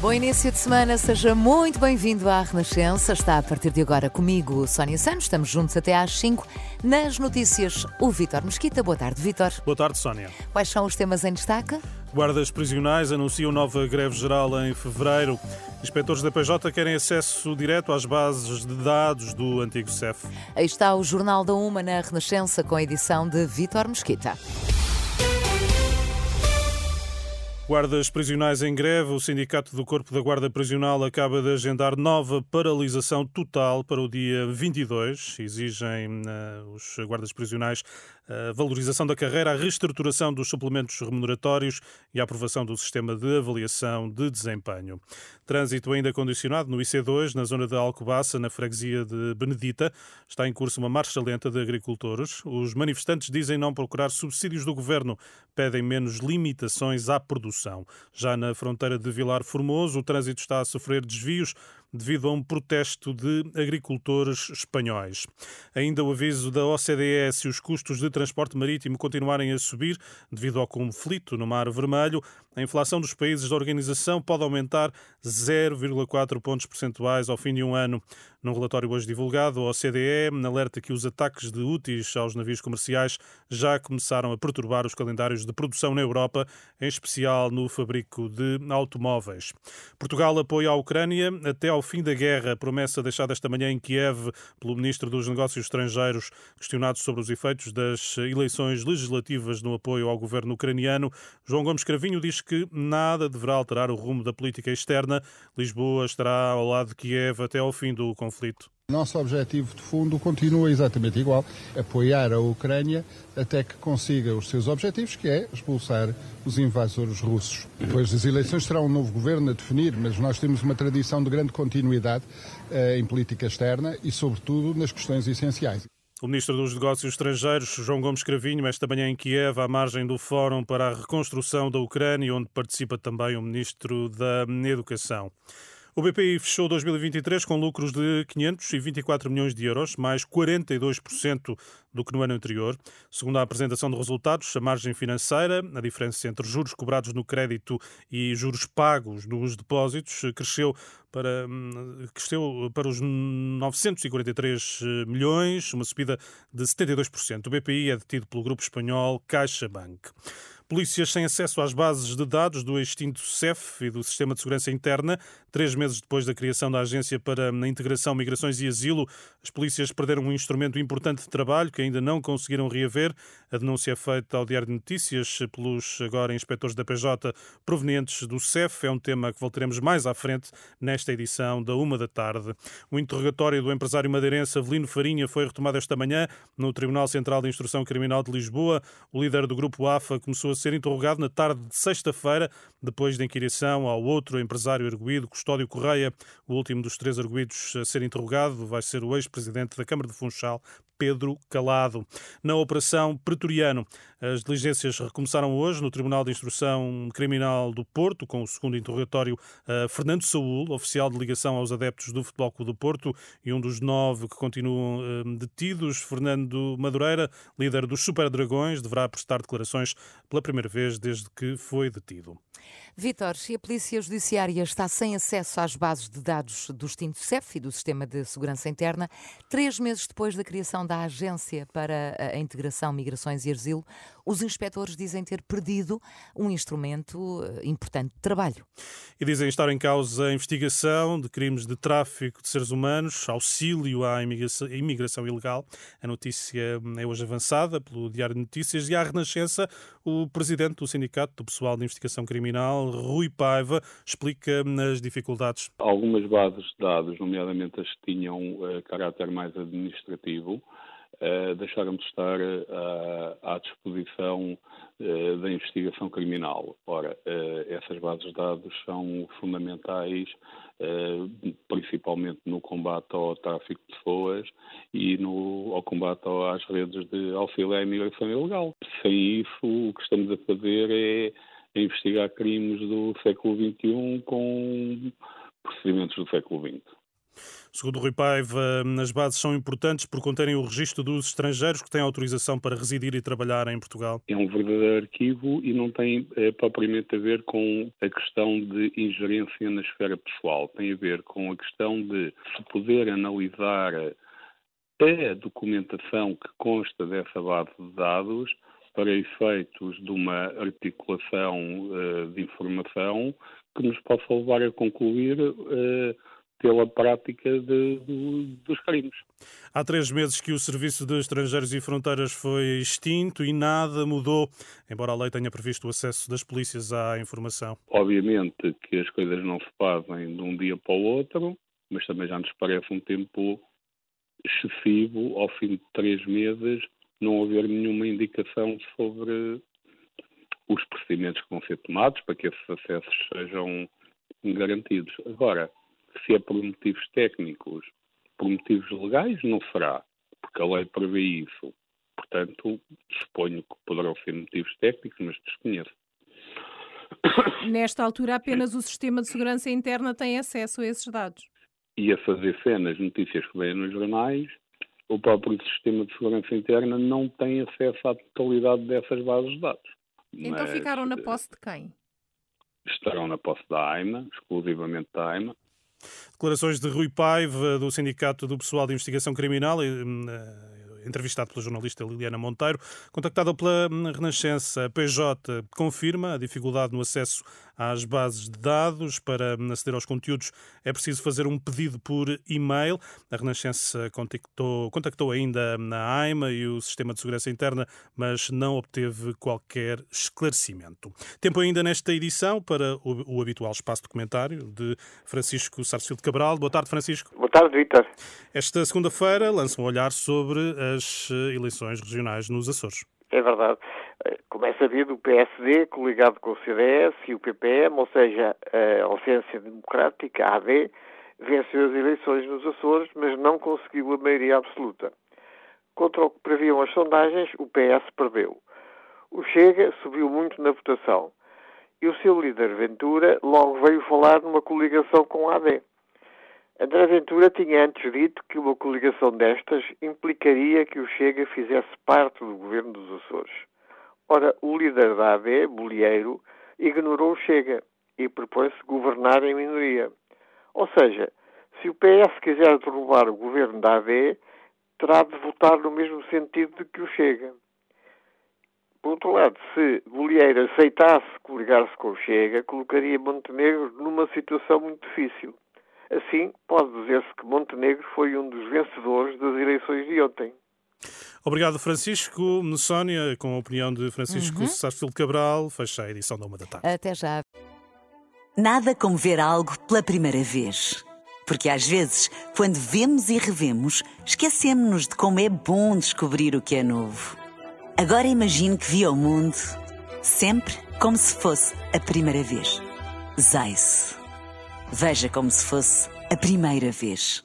Bom início de semana, seja muito bem-vindo à Renascença. Está a partir de agora comigo, Sónia Santos. Estamos juntos até às 5. Nas notícias, o Vítor Mesquita. Boa tarde, Vítor. Boa tarde, Sónia. Quais são os temas em destaque? Guardas prisionais anunciam nova greve geral em fevereiro. Inspectores da PJ querem acesso direto às bases de dados do antigo CEF. Aí está o Jornal da Uma na Renascença com a edição de Vítor Mesquita. Guardas prisionais em greve. O Sindicato do Corpo da Guarda Prisional acaba de agendar nova paralisação total para o dia 22. Exigem uh, os guardas prisionais a valorização da carreira, a reestruturação dos suplementos remuneratórios e a aprovação do sistema de avaliação de desempenho. Trânsito ainda condicionado no IC2, na zona de Alcobaça, na freguesia de Benedita. Está em curso uma marcha lenta de agricultores. Os manifestantes dizem não procurar subsídios do governo, pedem menos limitações à produção. Já na fronteira de Vilar Formoso, o trânsito está a sofrer desvios devido a um protesto de agricultores espanhóis. Ainda o aviso da OCDE se os custos de transporte marítimo continuarem a subir devido ao conflito no Mar Vermelho, a inflação dos países da organização pode aumentar 0,4 pontos percentuais ao fim de um ano. Num relatório hoje divulgado, a OCDE alerta que os ataques de úteis aos navios comerciais já começaram a perturbar os calendários de produção na Europa, em especial no fabrico de automóveis. Portugal apoia a Ucrânia até ao fim da guerra, promessa deixada esta manhã em Kiev pelo ministro dos Negócios Estrangeiros, questionado sobre os efeitos das eleições legislativas no apoio ao governo ucraniano. João Gomes Cravinho diz que nada deverá alterar o rumo da política externa. Lisboa estará ao lado de Kiev até ao fim do conflito. Nosso objetivo de fundo continua exatamente igual: apoiar a Ucrânia até que consiga os seus objetivos, que é expulsar os invasores russos. Depois das eleições será um novo governo a definir, mas nós temos uma tradição de grande continuidade uh, em política externa e, sobretudo, nas questões essenciais. O Ministro dos Negócios Estrangeiros, João Gomes Cravinho, esta manhã em Kiev, à margem do Fórum para a Reconstrução da Ucrânia, onde participa também o Ministro da Educação. O BPI fechou 2023 com lucros de 524 milhões de euros, mais 42% do que no ano anterior. Segundo a apresentação de resultados, a margem financeira, a diferença entre juros cobrados no crédito e juros pagos nos depósitos, cresceu para, hum, cresceu para os 943 milhões, uma subida de 72%. O BPI é detido pelo grupo espanhol CaixaBank. Polícias sem acesso às bases de dados do extinto CEF e do Sistema de Segurança Interna. Três meses depois da criação da Agência para a Integração, Migrações e Asilo, as polícias perderam um instrumento importante de trabalho que ainda não conseguiram reaver. A denúncia é feita ao Diário de Notícias pelos agora inspectores da PJ provenientes do CEF. É um tema que voltaremos mais à frente nesta edição da uma da tarde. O interrogatório do empresário madeirense Avelino Farinha foi retomado esta manhã no Tribunal Central de Instrução Criminal de Lisboa. O líder do grupo AFA começou a ser interrogado na tarde de sexta-feira, depois da inquirição ao outro empresário arguído, Custódio Correia. O último dos três arguídos a ser interrogado vai ser o ex-presidente da Câmara de Funchal, Pedro Calado. Na Operação Pretoriano, as diligências recomeçaram hoje no Tribunal de Instrução Criminal do Porto, com o segundo interrogatório a Fernando Saúl, oficial de ligação aos adeptos do Futebol Clube do Porto e um dos nove que continuam eh, detidos. Fernando Madureira, líder dos Super Dragões, deverá prestar declarações pela primeira vez desde que foi detido. Vítor, se a Polícia Judiciária está sem acesso às bases de dados do extinto CEF e do Sistema de Segurança Interna, três meses depois da criação da Agência para a Integração, Migrações e Asilo, os inspectores dizem ter perdido um instrumento eh, importante de trabalho. E dizem estar em causa a investigação de crimes de tráfico de seres humanos, auxílio à imigração, imigração ilegal. A notícia é hoje avançada pelo Diário de Notícias e à Renascença, o presidente do Sindicato do Pessoal de Investigação Criminal, Rui Paiva, explica as dificuldades. Algumas bases de dados, nomeadamente as que tinham uh, caráter mais administrativo, uh, deixaram de estar uh, à disposição uh, da investigação criminal. Ora, essas bases de dados são fundamentais, principalmente no combate ao tráfico de pessoas e no, ao combate às redes de auxílio à imigração ilegal. Sem isso, o que estamos a fazer é investigar crimes do século XXI com procedimentos do século XX. Segundo Rui Paiva, as bases são importantes por conterem o registro dos estrangeiros que têm autorização para residir e trabalhar em Portugal. É um verdadeiro arquivo e não tem é, propriamente a ver com a questão de ingerência na esfera pessoal. Tem a ver com a questão de se poder analisar a documentação que consta dessa base de dados para efeitos de uma articulação uh, de informação que nos possa levar a concluir uh, pela prática de, de, dos crimes. Há três meses que o Serviço de Estrangeiros e Fronteiras foi extinto e nada mudou, embora a lei tenha previsto o acesso das polícias à informação. Obviamente que as coisas não se fazem de um dia para o outro, mas também já nos parece um tempo excessivo, ao fim de três meses, não haver nenhuma indicação sobre os procedimentos que vão ser tomados para que esses acessos sejam garantidos. Agora, se é por motivos técnicos, por motivos legais, não será, porque a lei prevê isso. Portanto, suponho que poderão ser motivos técnicos, mas desconheço. Nesta altura, apenas o Sistema de Segurança Interna tem acesso a esses dados. E a fazer cenas, notícias que vêm nos jornais, o próprio Sistema de Segurança Interna não tem acesso à totalidade dessas bases de dados. Então mas ficaram na posse de quem? Estarão na posse da AIMA, exclusivamente da AIMA, Declarações de Rui Paiva, do Sindicato do Pessoal de Investigação Criminal, hum, entrevistado pela jornalista Liliana Monteiro. Contactada pela Renascença, a PJ confirma a dificuldade no acesso às bases de dados. Para aceder aos conteúdos é preciso fazer um pedido por e-mail. A Renascença contactou, contactou ainda a AIMA e o Sistema de Segurança Interna, mas não obteve qualquer esclarecimento. Tempo ainda nesta edição para o, o habitual espaço de comentário de Francisco Sarsfield de Cabral. Boa tarde, Francisco. Boa tarde, Vitor. Esta segunda-feira lança um olhar sobre as eleições regionais nos Açores. É verdade. Como é sabido, o PSD, coligado com o CDS e o PPM, ou seja, a Ausência Democrática, a AD, venceu as eleições nos Açores, mas não conseguiu a maioria absoluta. Contra o que previam as sondagens, o PS perdeu. O Chega subiu muito na votação. E o seu líder Ventura logo veio falar numa coligação com a AD. André Ventura tinha antes dito que uma coligação destas implicaria que o Chega fizesse parte do governo dos Açores. Ora, o líder da AD, Bolieiro, ignorou o Chega e propôs-se governar em minoria. Ou seja, se o PS quiser derrubar o governo da AD, terá de votar no mesmo sentido que o Chega. Por outro lado, se Bolieiro aceitasse coligar-se com o Chega, colocaria Montenegro numa situação muito difícil. Assim, pode dizer-se que Montenegro foi um dos vencedores das eleições de ontem. Obrigado, Francisco. Sónia, com a opinião de Francisco uhum. Sarsfield Cabral, fecha a edição da uma da tarde. Até já. Nada como ver algo pela primeira vez. Porque às vezes, quando vemos e revemos, esquecemos-nos de como é bom descobrir o que é novo. Agora imagine que viu o mundo sempre como se fosse a primeira vez. Zais. Veja como se fosse a primeira vez.